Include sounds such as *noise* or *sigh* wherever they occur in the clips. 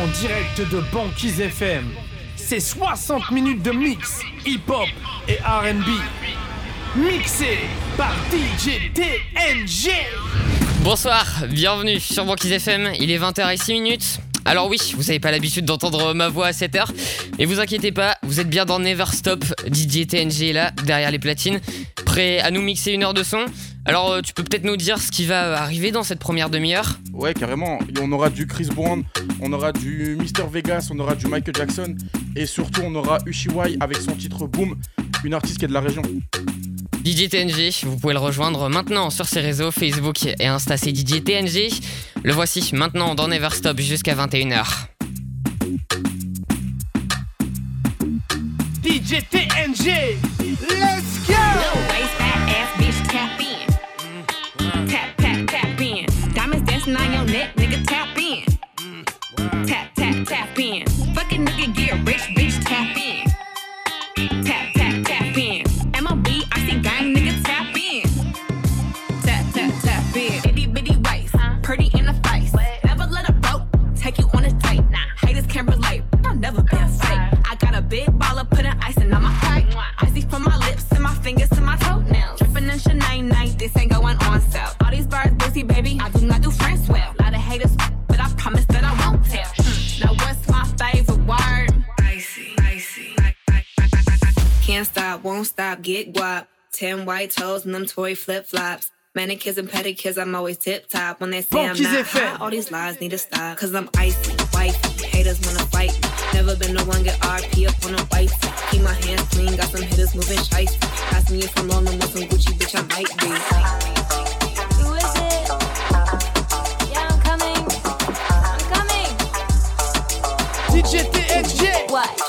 en direct de Banquise FM. C'est 60 minutes de mix hip-hop et RB. Mixé par DJ TNG. Bonsoir, bienvenue sur Banquise FM. Il est 20h06 minutes. Alors oui, vous n'avez pas l'habitude d'entendre ma voix à cette heure, mais vous inquiétez pas, vous êtes bien dans Never Stop. DJ TNG est là, derrière les platines, prêt à nous mixer une heure de son. Alors euh, tu peux peut-être nous dire ce qui va arriver dans cette première demi-heure Ouais, carrément. On aura du Chris Brown, on aura du Mr Vegas, on aura du Michael Jackson, et surtout on aura Ushiwai avec son titre Boom, une artiste qui est de la région. DJ TNG, vous pouvez le rejoindre maintenant sur ses réseaux Facebook et Insta, c'est DJ TNG. Le voici maintenant dans Never Stop jusqu'à 21h. DJ TNG, let's go! Dancing on your neck, nigga, tap in. Tap, tap, tap in. Fucking nigga, get rich, bitch, tap in. Can't stop, won't stop, get guap. Ten white toes and them toy flip flops. Manicures and pedicures, I'm always tip top. When they say I'm not FM. hot, all these lies need to stop. Cause I'm icy, wifey. Haters wanna fight me. Never been the one get RP up on a white. Keep my hands clean, got some hitters moving shiesty. Ask me if I'm rolling with some Gucci, bitch, I might be. Who is it? Yeah, I'm coming. I'm coming. DJ TNG, What?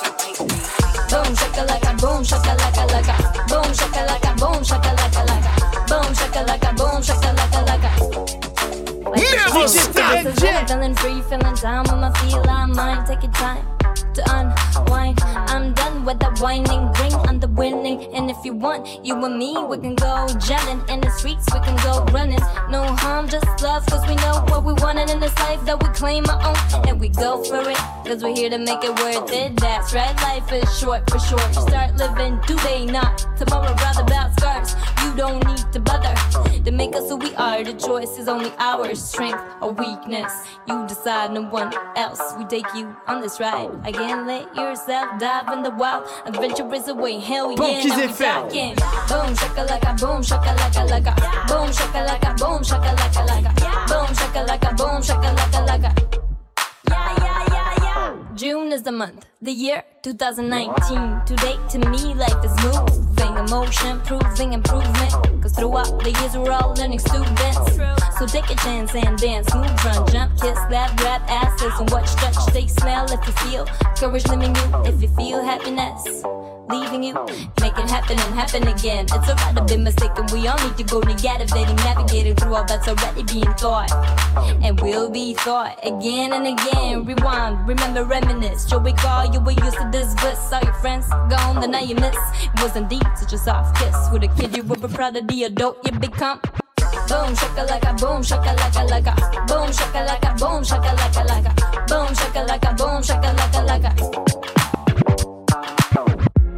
Feeling, yeah. feeling free, feeling down with my feel I mind. Take your time to unwind. I'm done with the whining, bring on the winning. And if you want, you and me, we can go gelling in the streets, we can go running. No harm, just love, cause we know what we wanted in this life that we claim our own. And we go for it, cause we're here to make it worth it. That's right, life is short for sure. Start living, do they not? Tomorrow, rather about scars. You don't need to bother to make us who we are. The choice is only ours, strength or weakness. You decide, no one else. We take you on this ride. Again, let yourself dive in the wild. Adventure is away, hell yeah. Now we talking. Boom, shakalaka, boom, shakalaka, laka. Boom, shakalaka, boom, shakalaka, laka. Boom, shakalaka, boom, shakalaka, laka. June is the month, the year 2019. Today, to me, life is moving, emotion, proving improvement. Cause throughout the years, we're all learning students. So take a chance and dance, move, run, jump, kiss, laugh, grab asses, and watch, stretch, stay, smell if you feel courage living you. If you feel happiness leaving you. Make it happen and happen again. It's alright to be mistaken. We all need to go dating, navigating through all that's already being thought. And will be thought again and again. Rewind, remember, reminisce. You'll recall you were used to this bliss. All your friends gone, the night you miss. It was indeed such a soft kiss. With a kid, you were proud of the adult you become. Boom shakalaka, boom shakalaka laka. Boom shakalaka, boom shakalaka laka. Boom shakalaka, boom shakalaka laka.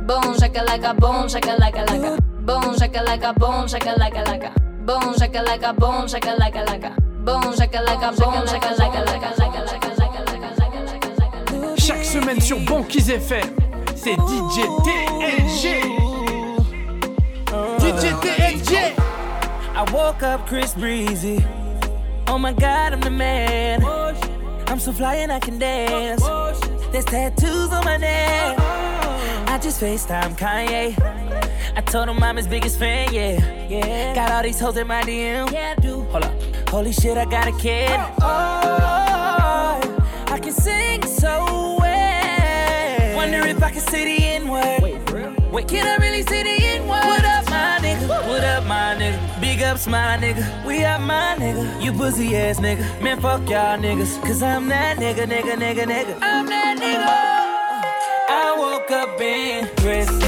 Boom shakalaka, boom shakalaka laka. Boom shakalaka, boom shakalaka laka. Boom shakalaka, boom shakalaka laka. Boom shakalaka, boom shakalaka laka. chaque semaine sur Banquise FM, c'est DJ TNG. DJ TNG, I woke up Chris Breezy. Oh my god, I'm the man. I'm so fly and I can dance. There's tattoos on my neck. I just FaceTime Kanye. I told him I'm his biggest fan, yeah. Yeah. Got all these hoes in my DM. Yeah, I do. Hold up. Holy shit, I got a kid. Oh, oh, oh. I can sing so well. Wonder if I can say the N word. Wait, can I really say the N word? What up, my nigga? What up, my nigga? Big ups, my nigga. We up, my nigga. You pussy ass nigga. Man, fuck y'all niggas. Cause I'm that nigga, nigga, nigga, nigga. I'm that nigga. I woke up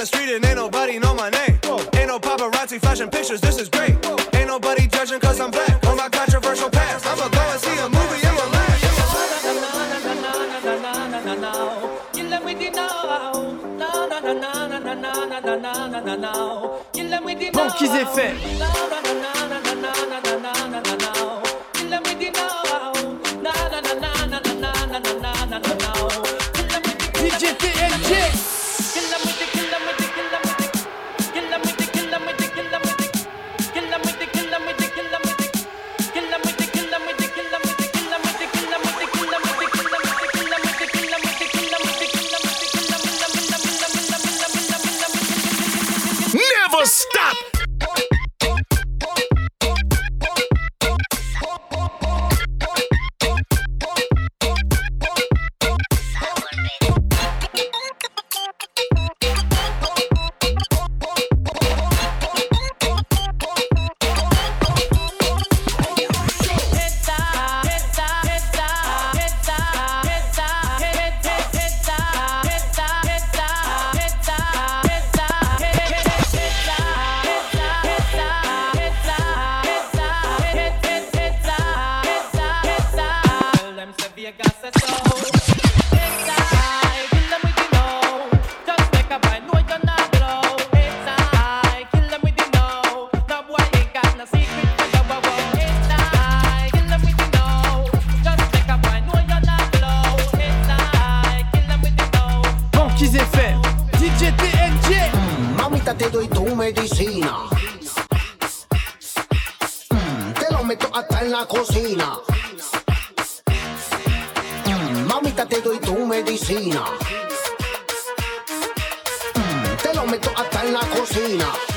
the street and ain't nobody know my name. Ain't no paparazzi flashing pictures, this is great. Ain't nobody judging cause I'm black. On my controversial past, I'ma go and see a movie in your life. Banquise FM. DJ Te doy tu medicina. Mm, Te lo meto hasta en la cocina.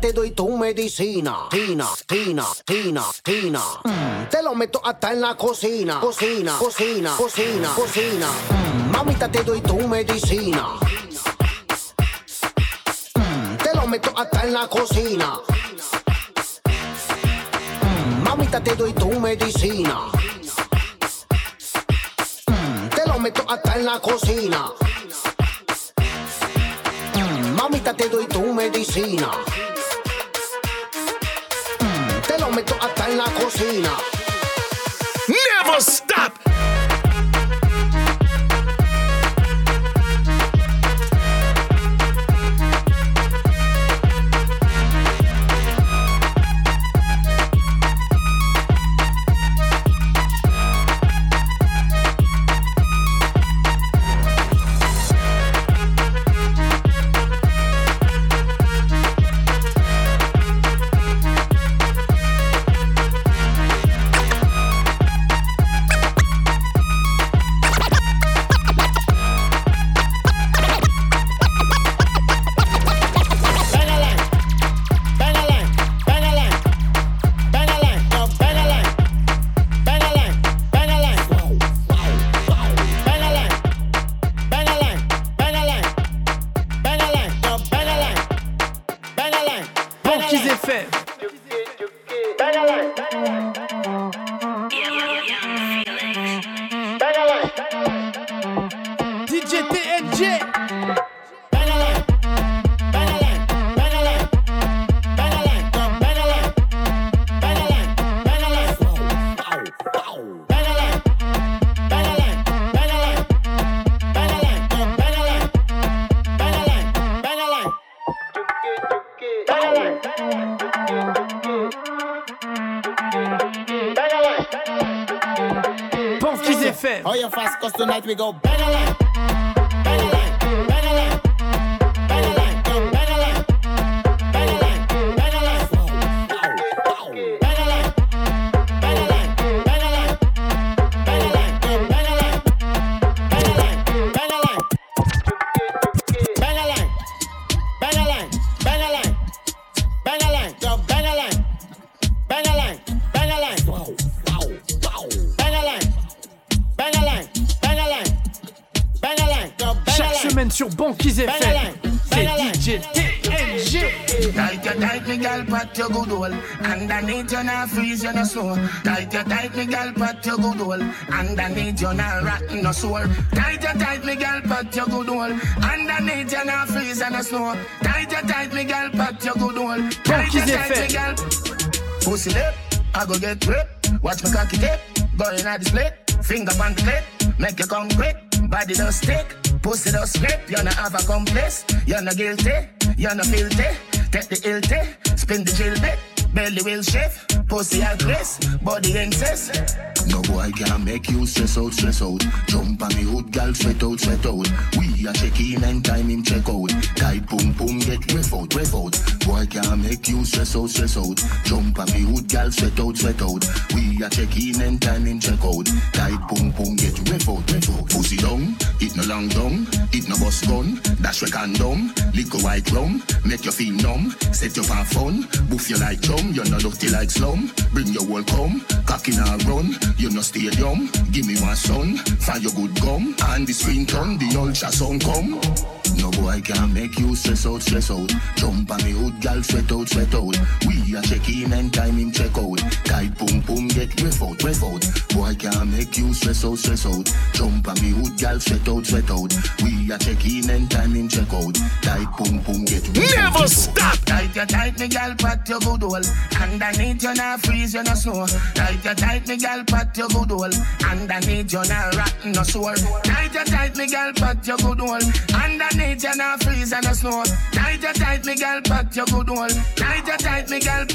Te doy tu medicina. Tina, tina, tina, tina. Mm, Te lo meto hasta en la cocina. Cocina, cocina, cocina, cocina. Mm, Mamita, te doy tu medicina. Mm, Te lo meto hasta en la cocina. Mm, Mamita, te doy tu medicina. Mm, Te lo meto hasta en la cocina. Mamita, te doy tu medicina. Hasta en la cocina. Never stop. Tonight we go bang-a-lang, Underneath you not freeze you no sore Tight you tight me gal pat your good hole. Underneath you not rotten no sore Tight you tight me gal pat your good hole. Underneath you not freeze you no Tight you tight me gal pat your good hole. Tight you tight me gal Pussy lip, I go get ripped Watch me cocky tip, going at the split. Finger on the clip, make you come quick. Body does stick, pussy does slip. You no have a complice, you no guilty You no filthy, take the ill Spin the chill bit, belly will shift Pussy at risk, body incest No boy can make you stress out, stress out. Jump on me hood, gal, sweat out, sweat out. We a check in and time check out. Tight boom boom, get ref out, ref out. Boy can make you stress out, stress out. Jump on me hood, gal, sweat out, sweat out. We a check in and time check out. Tight boom boom, get ref out, ref out. Pussy down, it no long down, it no bust gun. Dash we condom, liquor white rum, make you feel numb. Set you for fun, boof you like chum. You're not dirty like slum. Bring your world come, cock in a run. You no stadium, give me one son. Find your good gum, and the screen turn, the ultrasound come. No boy can make you stress out, stress out. Jump on me hood, gal, sweat out, sweat out. We a check in and time him check out. Tight boom boom, get ref out, ref out. Boy can make you stress out, stress out. Jump on me hood, gal, sweat out, sweat out. We a check in and time him check out. Tight boom boom, get ref Never out. stop. Tight you tight me gal pat your good hole Underneath you not freeze you no snow Tight you tight me gal pat your good hole Underneath you not rotten no sore Tight you tight me gal pat your good hole Underneath you not freeze and no snow. Tight you tight me gal pat your good hole Tight you tight me gal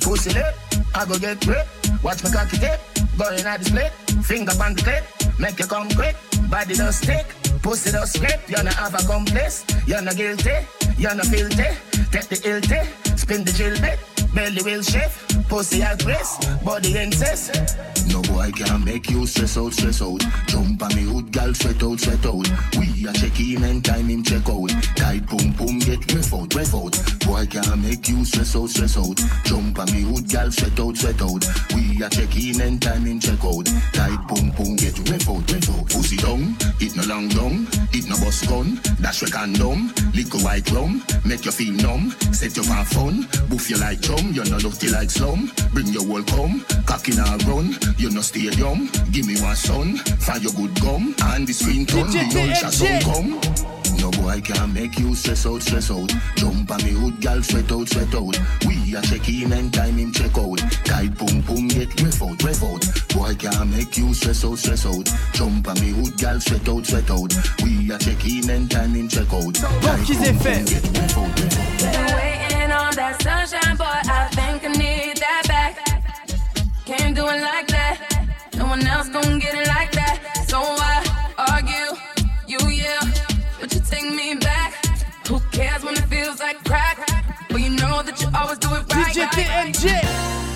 Pussy lip, I go get ripped Watch me cocky tip, going at the split. Finger on the clip, make you come quick. Body does stick, pussy does slip You no have a complice, you no guilty You no filthy, take the tea Spin the chill bit, belly will shift Pussy at risk, body incest No boy can make you stress out, stress out. Jump on me hood, gal, sweat out, sweat out. We a check in and time him check out. Tight boom boom, get ref out, ref out. Boy can make you stress out, stress out. Jump on me hood, gal, sweat out, sweat out. We a check in and time him check out. Tight boom boom, get ref out, ref out. Pussy down, it no long down, it no bust gun. Dash we condom, liquor white rum, make you feel numb. Set you for fun, boof you like chum, you no dirty like slum. Bring your whole come, cock in a run. You no stadium, give me one son. Find your good gum, and the screen turn, DJ the ultrasound TNG. come. No boy can make you stress out, stress out. Jump on me hood, gal, sweat out, sweat out. We a check in and time him check out. Tight boom boom, get ref out, ref out. Boy can make you stress out, stress out. Jump on me hood, gal, sweat out, sweat out. We a check in and time him check out. Tight qu'ils aient boom, boom, get ref out, ref out. Been waiting on that sunshine, boy. I think do it like that. No one else gon' get it like that. So I argue, you yeah, but you take me back. Who cares when it feels like crack? But you know that you always do it right. DJ TNG.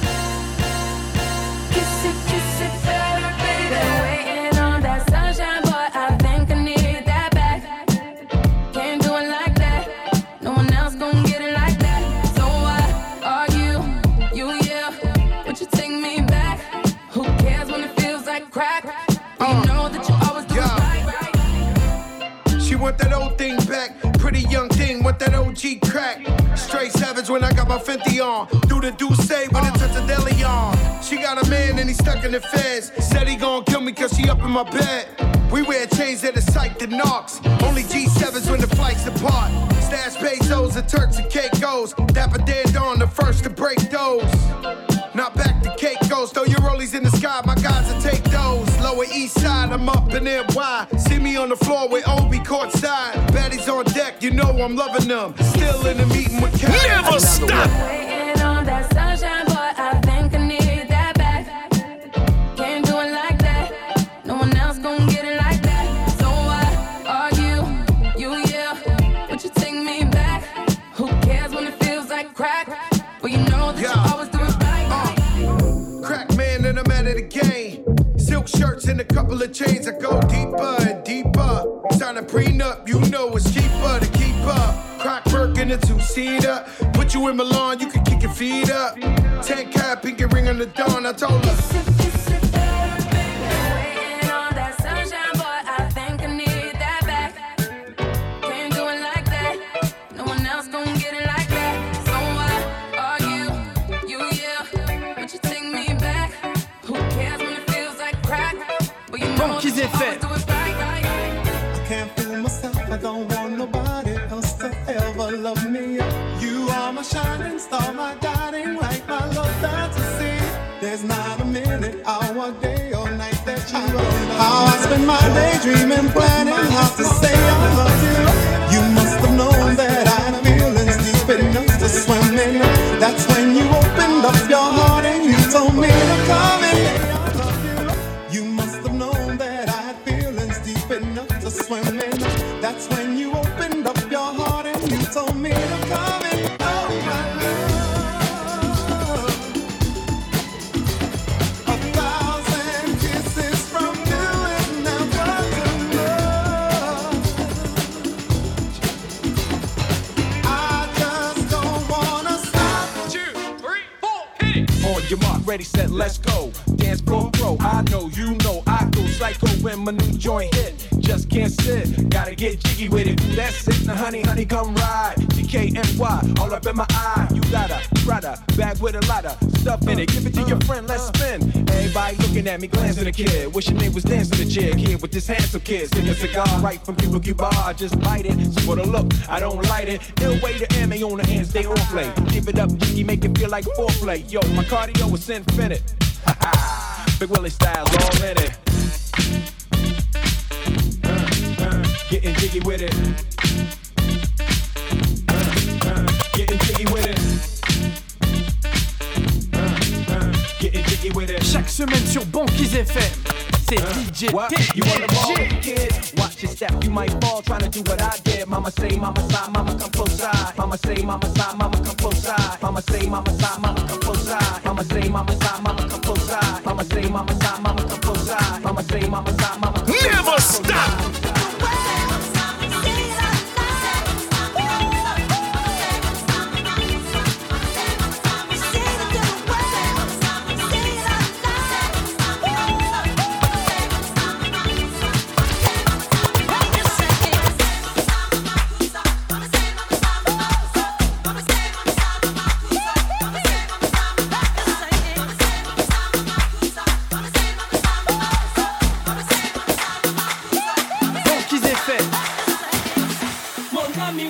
That OG crack. Straight savage when I got my Fenty on. Do the do say when it touch a deli on. She got a man and he stuck in the feds. Said he gon' kill me cause she up in my bed. We wear chains that are psyched to knocks. Only G7s when the flights depart. Stash pesos and Turks and Caicos. Dapper dead on the first to break those. Not back to Caicos, throw your rollies in the sky, my guys will take those. Lower east side, I'm up in NY. See me on the floor with Obi courtside. Baddies on deck, you know I'm loving them. Still in the meeting with Cat. Never stop. Waiting on that sunshine, boy. I think I need that back. Can't do it like that. No one else gon' get it like that. So I argue, you yeah, but you take me back. Who cares when it feels like crack? But you know that you always do it right. right. Crack man and I'm out of the game. Silk shirts and a couple of chains. I go deeper. A prenup, you know it's cheaper to keep up. Crack work in a two seater. Put you in Milan, you can kick your feet up. Ten cap, pinky ring on the dawn. I told her. My day dreaming, planning how to say I love you. You must have known that I feelings deep enough to swim in. That's when ready, set, let's go. Dance floor pro. I know, you know, I go psycho when my new joint hit. Just can't sit, gotta get jiggy with it. That's it. Now, honey, honey, come ride. DKNY, all up in my eye. You got a Prada bag with a lot of stuff in it. Give it to your friend, let's spin. Everybody looking at me, glancing a kid. Wishing they was dancing a jig here with this handsome kid. Sing a cigar right from Cuba Cuba. I just bite it. So for the look, I don't light it. Way to M on the hand, stay on play. Give it up, jiggy, make it feel like foreplay. Yo, my cardio is infinite. *laughs* Big Willie style's all in it. Uh, uh, getting jiggy with it. Uh, uh, getting jiggy with it. Uh, uh, getting jiggy with it. Chaque semaine sur Banquise FM, c'est DJ What? You wanna ball, kid? Watch your step, you might fall trying to do what I did. Mama say, mama side, mama come close side. Mama say, mama side, mama come close side. Mama say, mama side, mama come close side. Mama say, mama side, mama come close side. Mama say, mama side, mama come close side. Mama say, mama side, mama come close Never stop.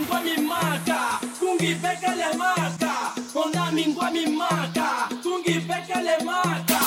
mingwa mimaka tungipekele maka ona mingwa mimaka le maka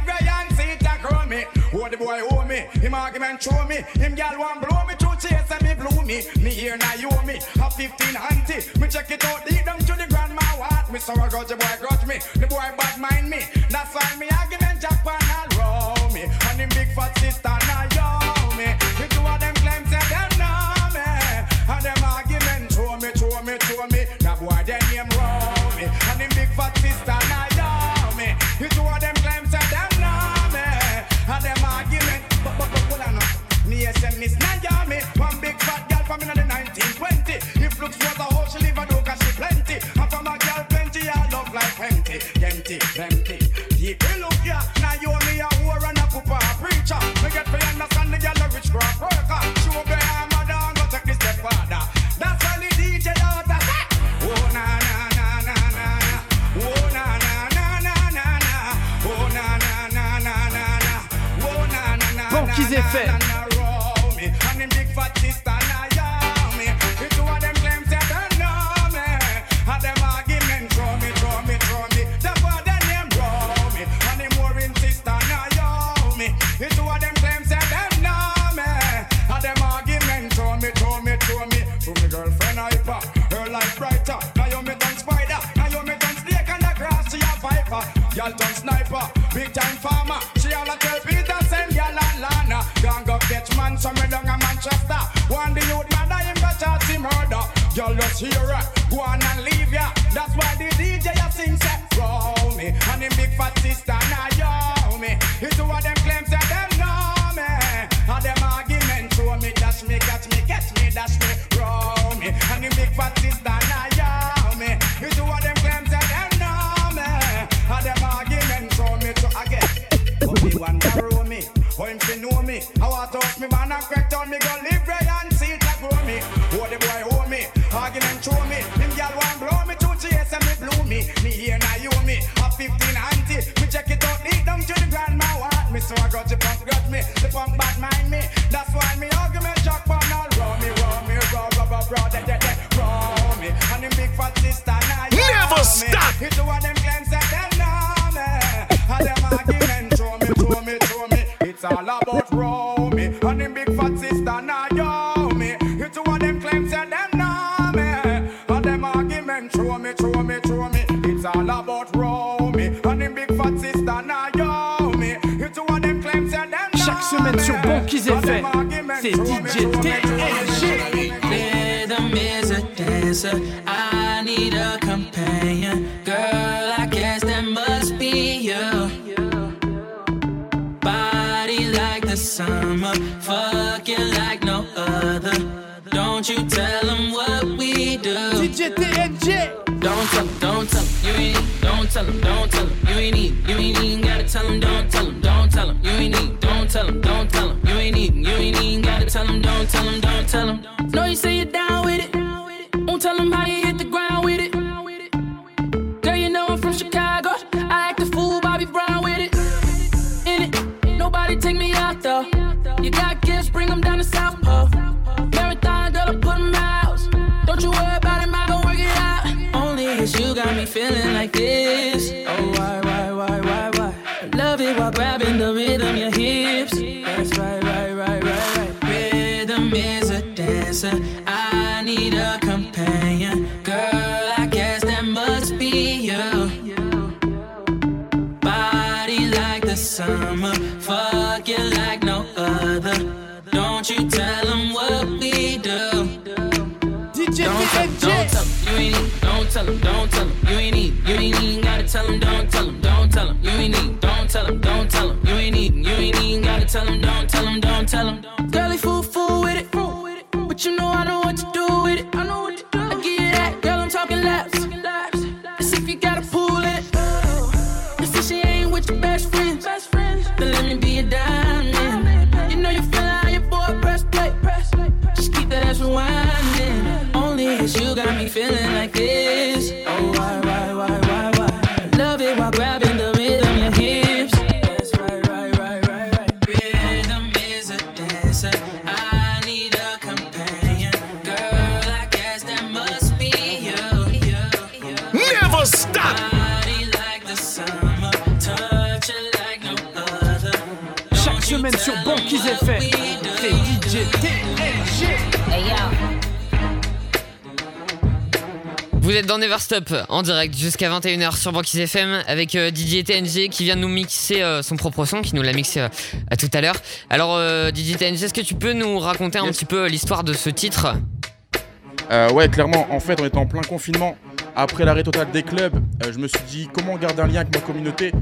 Every Ryan see it, I grow me. What the boy owe me? Him argument show me. Him gal one blow me two chase and me blow me. Me here now you owe me. A 15 auntie. Me check it out, lead them to the grandma what? Me so I got the boy grudge me. The boy bad mind me. That's why me argument Japan all row me. And him big fat sister now yo. fit. Sierra the bomb Dj digit. Rhythm is a dancer. I need a companion. Girl, I guess that must be you. Body like the summer. Fucking like no other. Don't you tell them what we do. DJ, DJ. Don't tell them, don't tell them. You ain't, don't tell them, don't tell them. You ain't even. you ain't even gotta tell them, don't tell them, don't tell them. You ain't need, don't tell them, don't tell them. You ain't need don't tell him, don't tell him. No, you say you're down with it. Won't tell him how you don't tell 'em, you ain't even, you ain't even gotta tell 'em, don't tell 'em, Never Stop en direct jusqu'à 21h sur Banquise FM avec euh, DJ TNG qui vient de nous mixer euh, son propre son, qui nous l'a mixé euh, à tout à l'heure. Alors euh, DJ TNG, est-ce que tu peux nous raconter un petit peu l'histoire de ce titre? Ouais, clairement, en fait, on était en plein confinement. Après l'arrêt total des clubs, je me suis dit comment garder un lien avec ma communauté?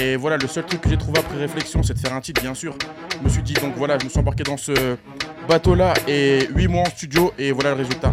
Et voilà, le seul truc que j'ai trouvé après réflexion, c'est de faire un titre, bien sûr. Je me suis dit, donc voilà, je me suis embarqué dans ce bateau-là et 8 mois en studio, et voilà le résultat.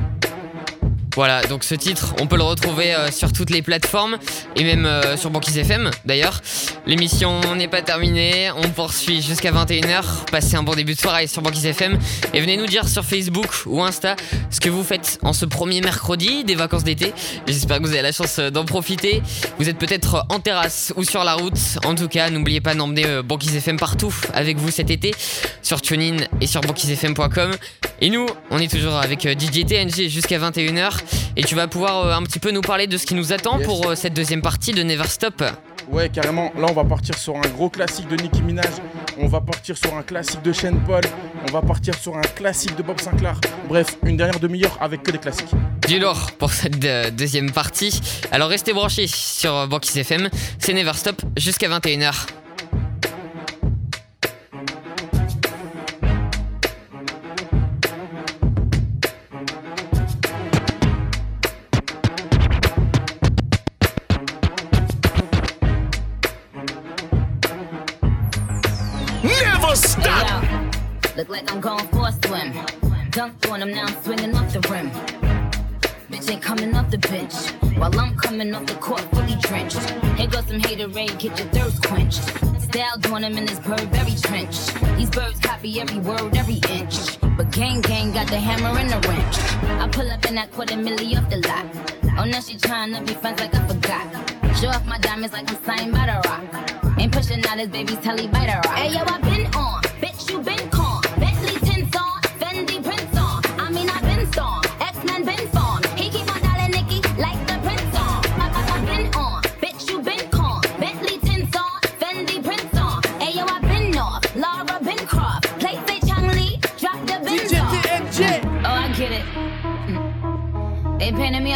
Voilà, donc ce titre, on peut le retrouver euh, sur toutes les plateformes et même euh, sur Banquise FM d'ailleurs. L'émission n'est pas terminée, on poursuit jusqu'à 21h. Passez un bon début de soirée sur Banquise FM et venez nous dire sur Facebook ou Insta ce que vous faites en ce premier mercredi des vacances d'été. J'espère que vous avez la chance euh, d'en profiter. Vous êtes peut-être en terrasse ou sur la route. En tout cas, n'oubliez pas d'emmener euh, FM partout avec vous cet été sur TuneIn et sur banquisefm.com. Et nous, on est toujours avec euh, DJ TNG jusqu'à 21h. Et tu vas pouvoir euh, un petit peu nous parler de ce qui nous attend Yes. pour euh, cette deuxième partie de Never Stop. Ouais, carrément. Là, on va partir sur un gros classique de Nicki Minaj. On va partir sur un classique de Shane Paul. On va partir sur un classique de Bob Sinclair. Bref, une dernière demi-heure avec que des classiques. Du lourd pour cette euh, deuxième partie. Alors restez branchés sur Banquise FM. C'est Never Stop jusqu'à 21h. Dunked on him, now I'm swinging off the rim. Bitch ain't coming off the bench. While I'm coming off the court fully drenched. Here goes some haterade, get your thirst quenched. Style doing him in this Burberry trench. These birds copy every word, every inch. But gang gang got the hammer and the wrench. I pull up in that quarter milli off the lot. Oh, now she tryna be friends like I forgot. Show off my diamonds like I'm signed by the rock. Ain't pushing out his baby's telly by the rock. Hey yo, I been on, bitch you been con.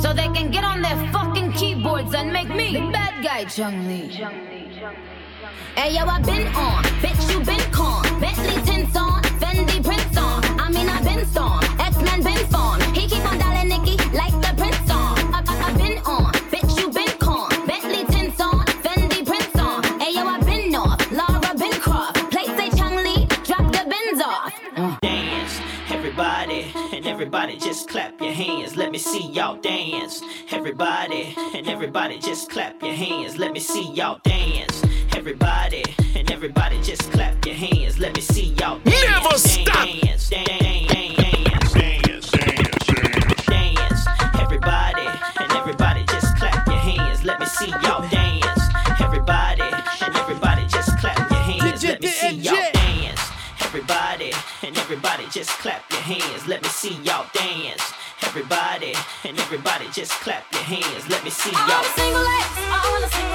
So they can get on their fucking keyboards and make me the bad guy, Chun-Li. Hey yo, I been on, bitch you been con. Bentley tints on, Fendi prints on. I mean I been storm, X-Men been formed. Everybody just clap your hands, let me see y'all dance. Everybody and everybody just clap your hands, let me see y'all dance. Everybody and everybody just clap your hands, let me see y'all dance. Never stop. Dance, dance, dance, see y'all dance. Everybody and everybody just clap your hands. Let me see y'all.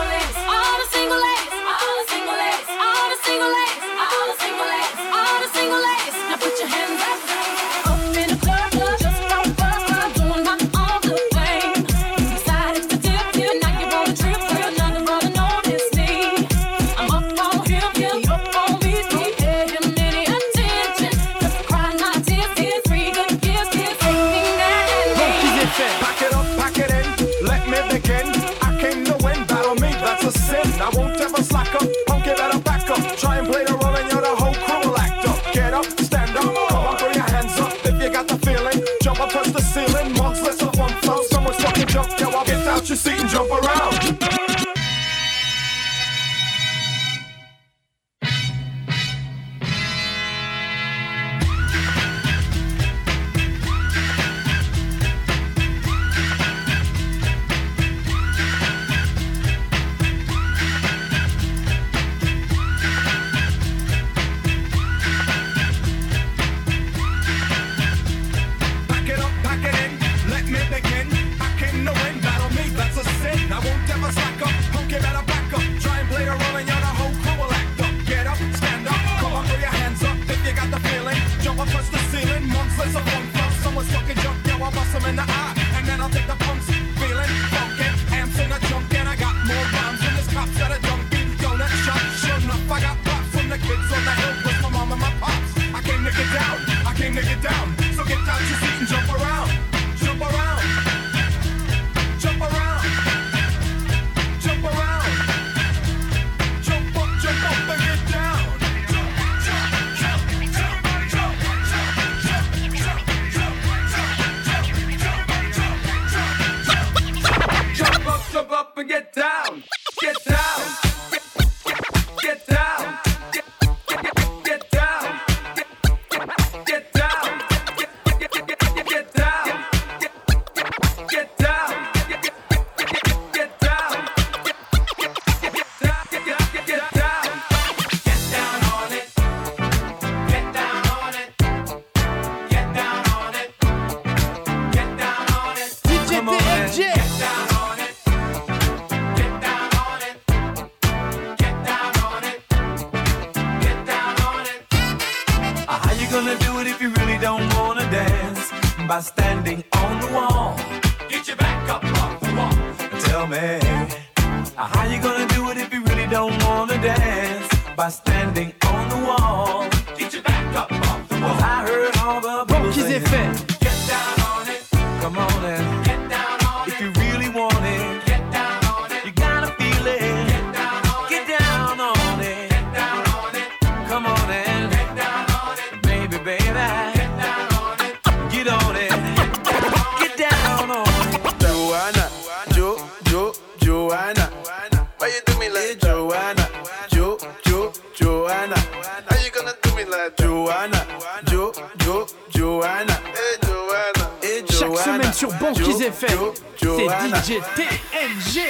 sur Banquise FM. C'est DJ TNG.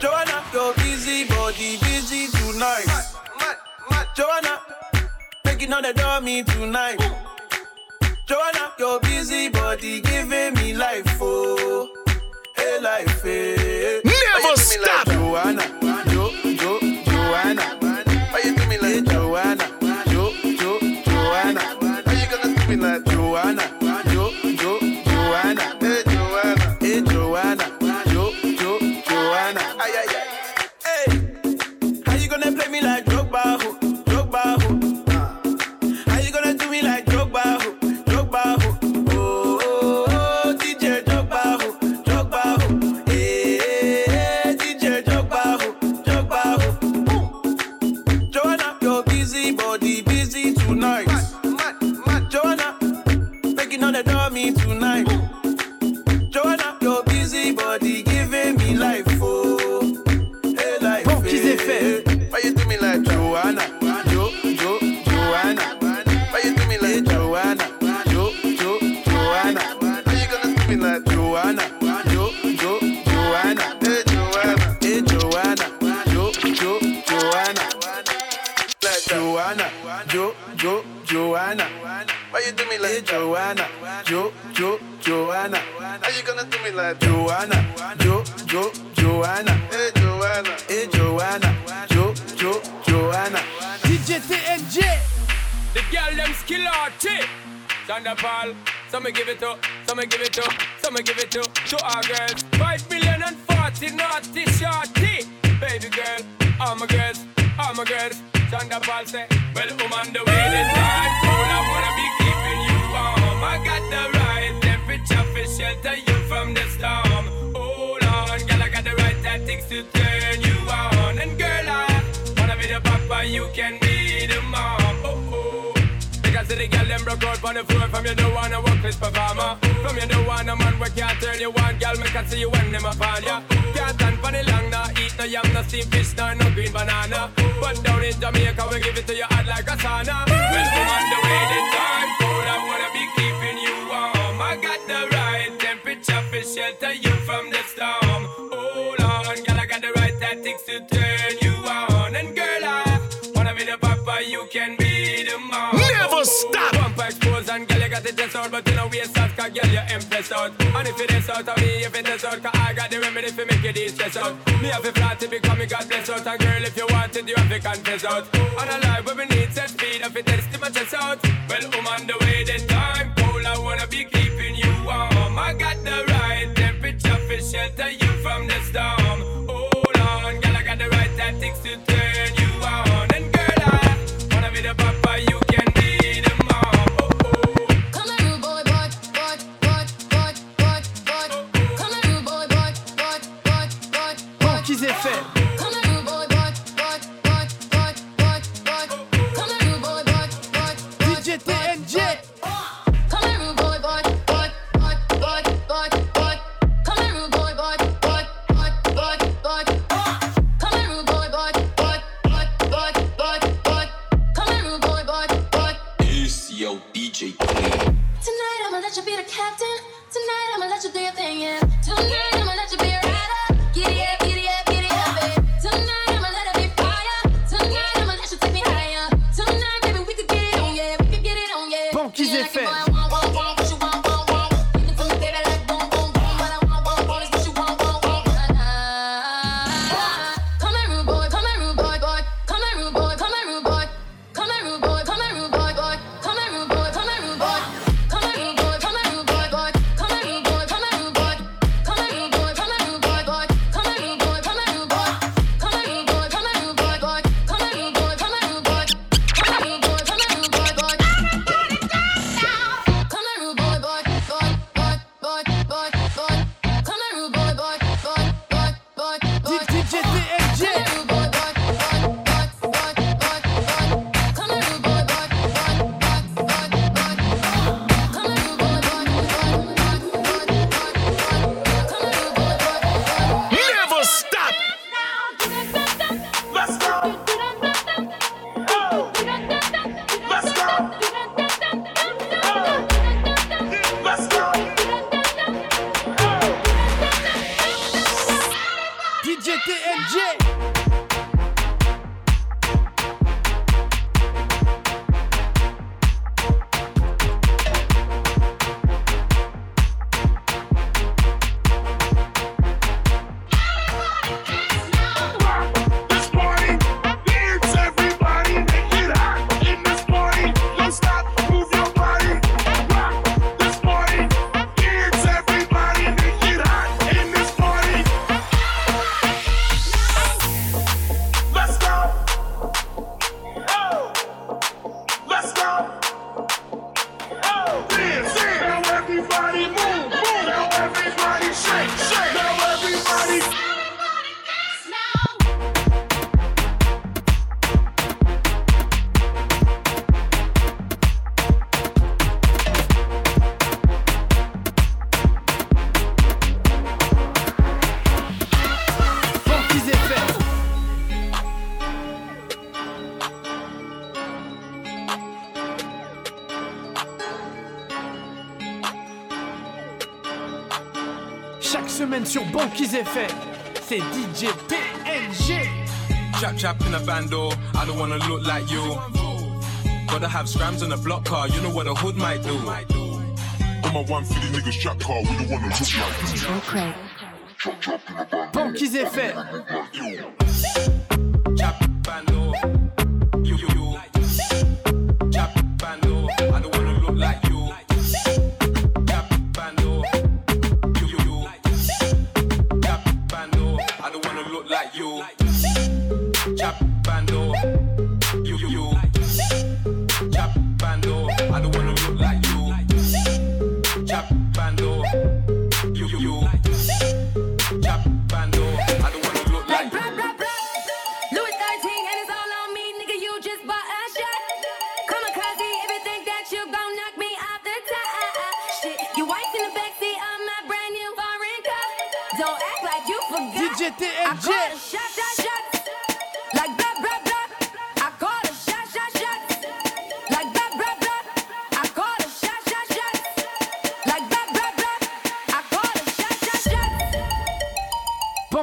Joanna, your busy body busy tonight. Joanna, making on the dummy tonight. Joanna, your busy body giving me life, oh, hey life, hey. Never stop. Like Joanna, Jo, Jo, Joanna. Why you do me like Joanna? Jo, Jo, Joanna. Why you gonna do me like Joanna? Thunder Paul, some give it to, some give it to, some give it to, to our girls. Five million and forty naughty shorty. Baby girl, all my girls, all my girls. Thunder Paul say, well, I'm on the the time. Cold, I wanna be keeping you warm. I got the right temperature for shelter you from the storm. Hold on, girl, I got the right tactics to turn you on. And girl, I wanna be the papa, you can Because the girl them broke out on the floor From you don't wanna work this performer From you don't want a man where can't turn you on Girl, me can see you when them upon ya Can't stand for the long, nah Eat no yam, no steamed fish, nor no green banana. But down in Jamaica, we give it to you hot like a sauna. Well, I'm on the way, the time cold I wanna be keeping you warm. I got the right temperature for shelter you from the storm. Hold on, girl, I got the right tactics to test out cause girl, you impress out. And if it is out of me, if it is out Cause I got the remedy for make you de-stress out. Me have a flat to become me God bless out. And girl, if you want it, you have to confess out. And a life where we need set speed If it is to my chest out. Well, I'm on the way, the time cold I wanna be keeping you warm. I got the right temperature for shelter you from the storm. Hold on, girl, I got the right tactics to turn DJ Tonight I'ma let you be the captain. Tonight I'ma let you do your thing, yeah. Tonight. les effets, c'est DJ TNG. Chap chap in a bando, I don't wanna look like you. Gotta have scrams in a block car, you know what a hood might do. I'm a one for these niggas trap car, we don't wanna look like you. Bon, qu'ils aient fait.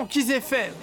qu'ils aient fait.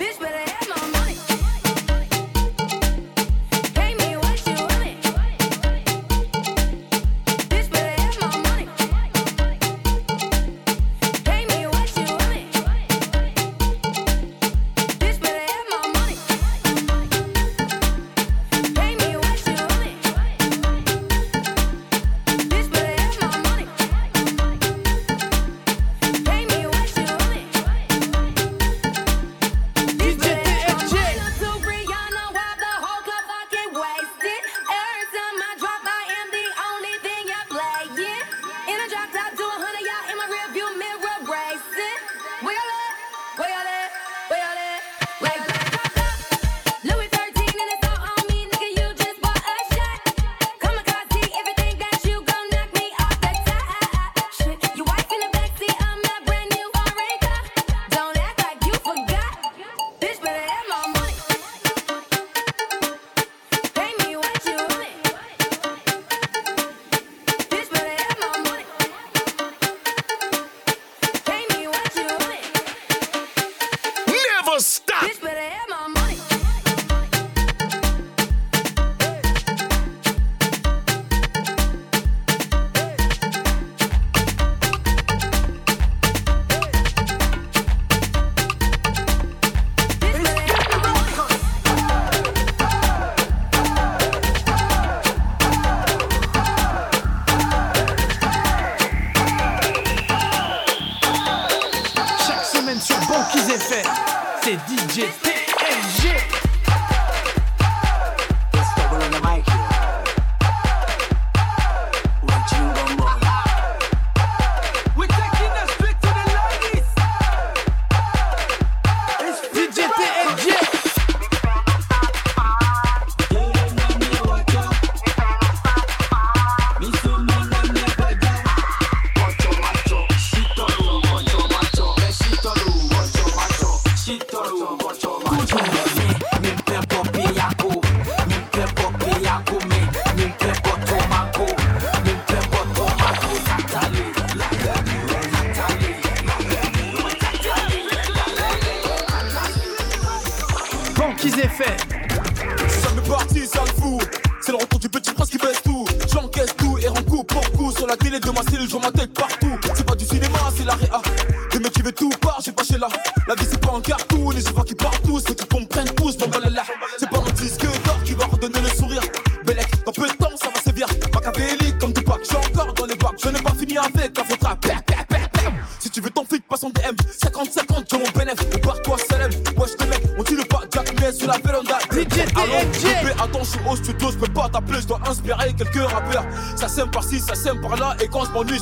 c'est DJ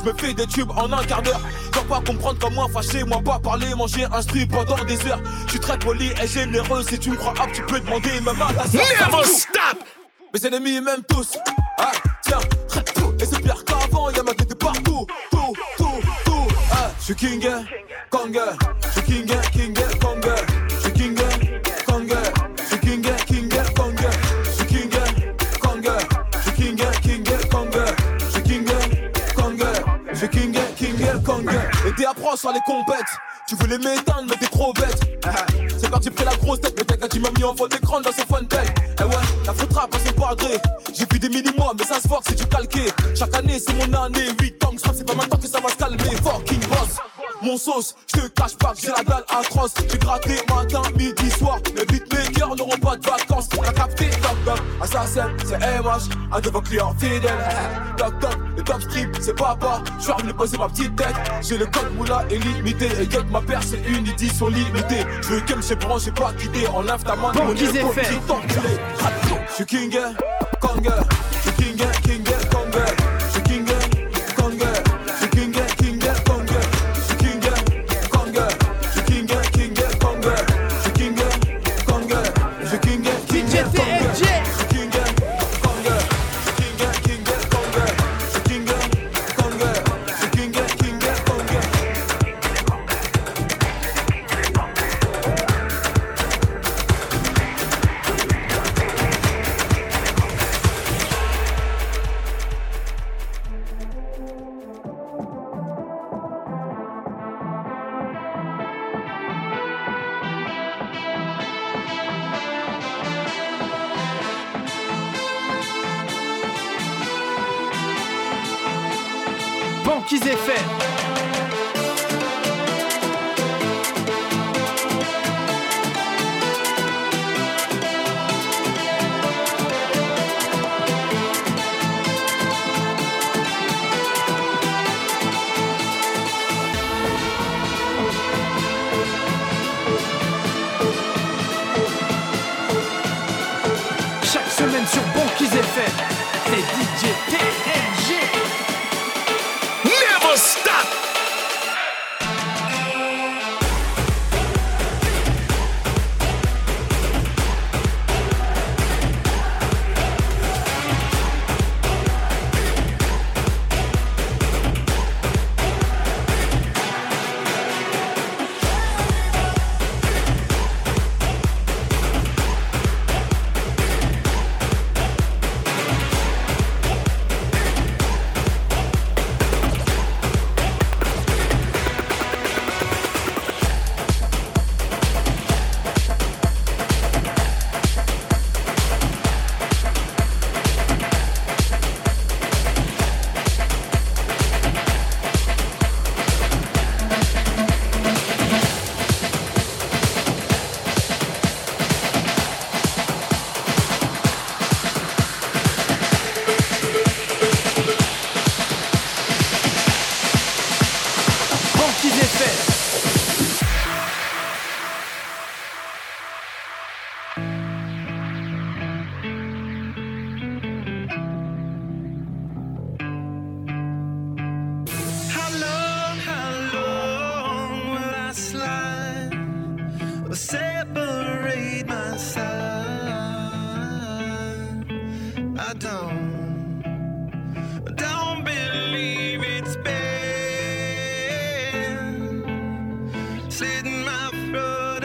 me fais des tubes en un quart d'heure. Faut pas comprendre comment fâcher, moi pas parler, manger un pendant des heures. Je suis très poli et généreux, si tu me crois hop, tu peux demander même à ta Never stop Mes ennemis m'aiment tous cross sur les compètes. Tu voulais m'éteindre, mais t'es trop bête. Eh, eh, c'est parti, pris la grosse tête, mais t'as tu m'as mis en faute d'écran dans ce fun belle. Eh ouais, la foutra passe par gré. J'ai plus des mini mois mais ça se force, c'est du calqué. Chaque année, c'est mon année. 8 ans, c'est pas maintenant que ça va se calmer. Fucking boss. Mon sauce, je te cache pas que j'ai la dalle atroce. J'ai gratté matin, midi, soir. Mais Les beatmakers n'auront pas de vacances assassin, c'est MH. Un de vos clients fidèles. *laughs* Toc toc, le top strip, c'est papa. Je suis venu poser ma petite tête. J'ai le code moula illimité. Et que ma paire, c'est une édition limitée. Je veux que me chez j'ai pas quitté. En lève ta main, mon. Je suis king, Kong. Je suis king,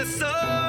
throat. It's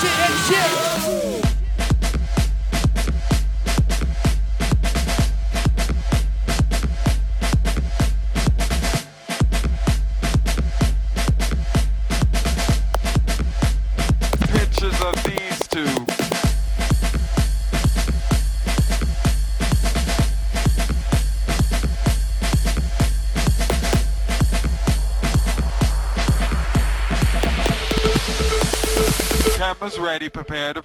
DJ TNG. Pictures Cameras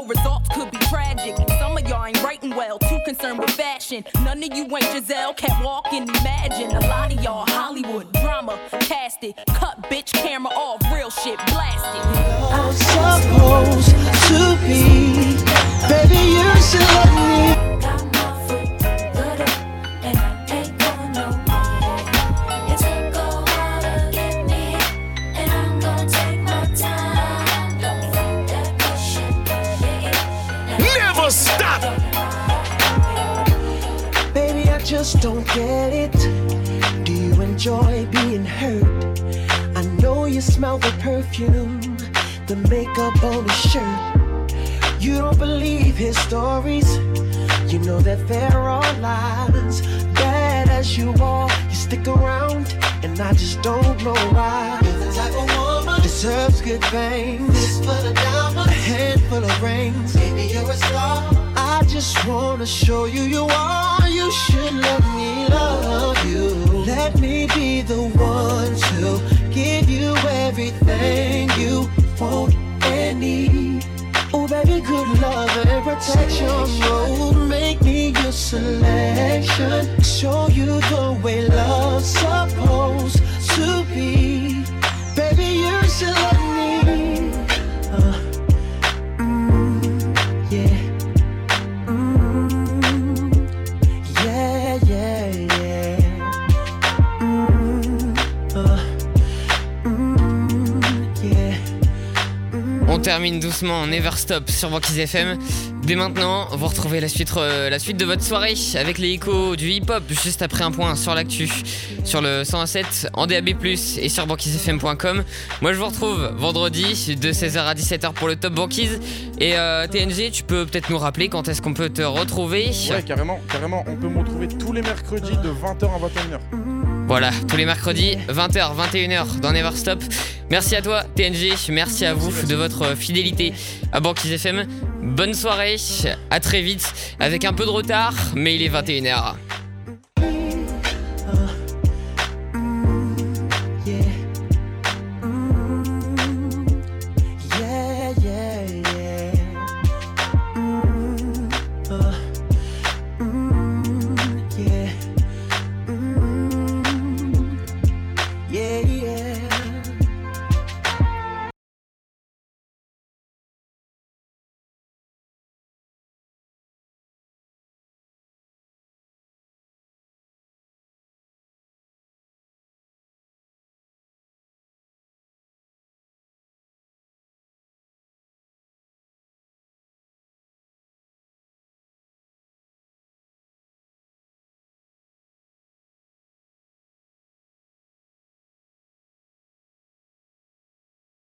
results could be tragic. Some of y'all ain't writing well, too concerned with fashion. None of you ain't Giselle, can't walk and imagine. A lot of y'all Hollywood drama, cast it. Cut bitch camera off, real shit blasted. I'm supposed to be. Baby, you should let me. Don't get it. Do you enjoy being hurt? I know you smell the perfume, the makeup on his shirt. You don't believe his stories. You know that there are lies. Bad as you are, you stick around, and I just don't know why. You're the type of woman deserves good things. Fistful of diamonds, a handful of rings. Baby, you're a star. I just wanna show you you are. You should let me love you. Let me be the one to give you everything you want and need. Oh, baby, good love and protection. Oh, make me your selection. Show you the way love's supposed termine doucement Never Stop sur Banquise FM. Dès maintenant, vous retrouvez la suite, euh, la suite de votre soirée avec les échos du hip-hop juste après un point sur l'actu sur le 107 en DAB+, et sur banquisefm.com. Moi je vous retrouve vendredi de 16h à 17h pour le Top Banquise. Et euh, TNG, tu peux peut-être nous rappeler quand est-ce qu'on peut te retrouver? Ouais, carrément, carrément. On peut me retrouver tous les mercredis de 20h à 21h. Voilà, tous les mercredis, 20h, 21h dans Never Stop. Merci à toi, TNG. Merci à vous de votre fidélité à Banquise FM. Bonne soirée, à très vite, avec un peu de retard, mais il est 21h.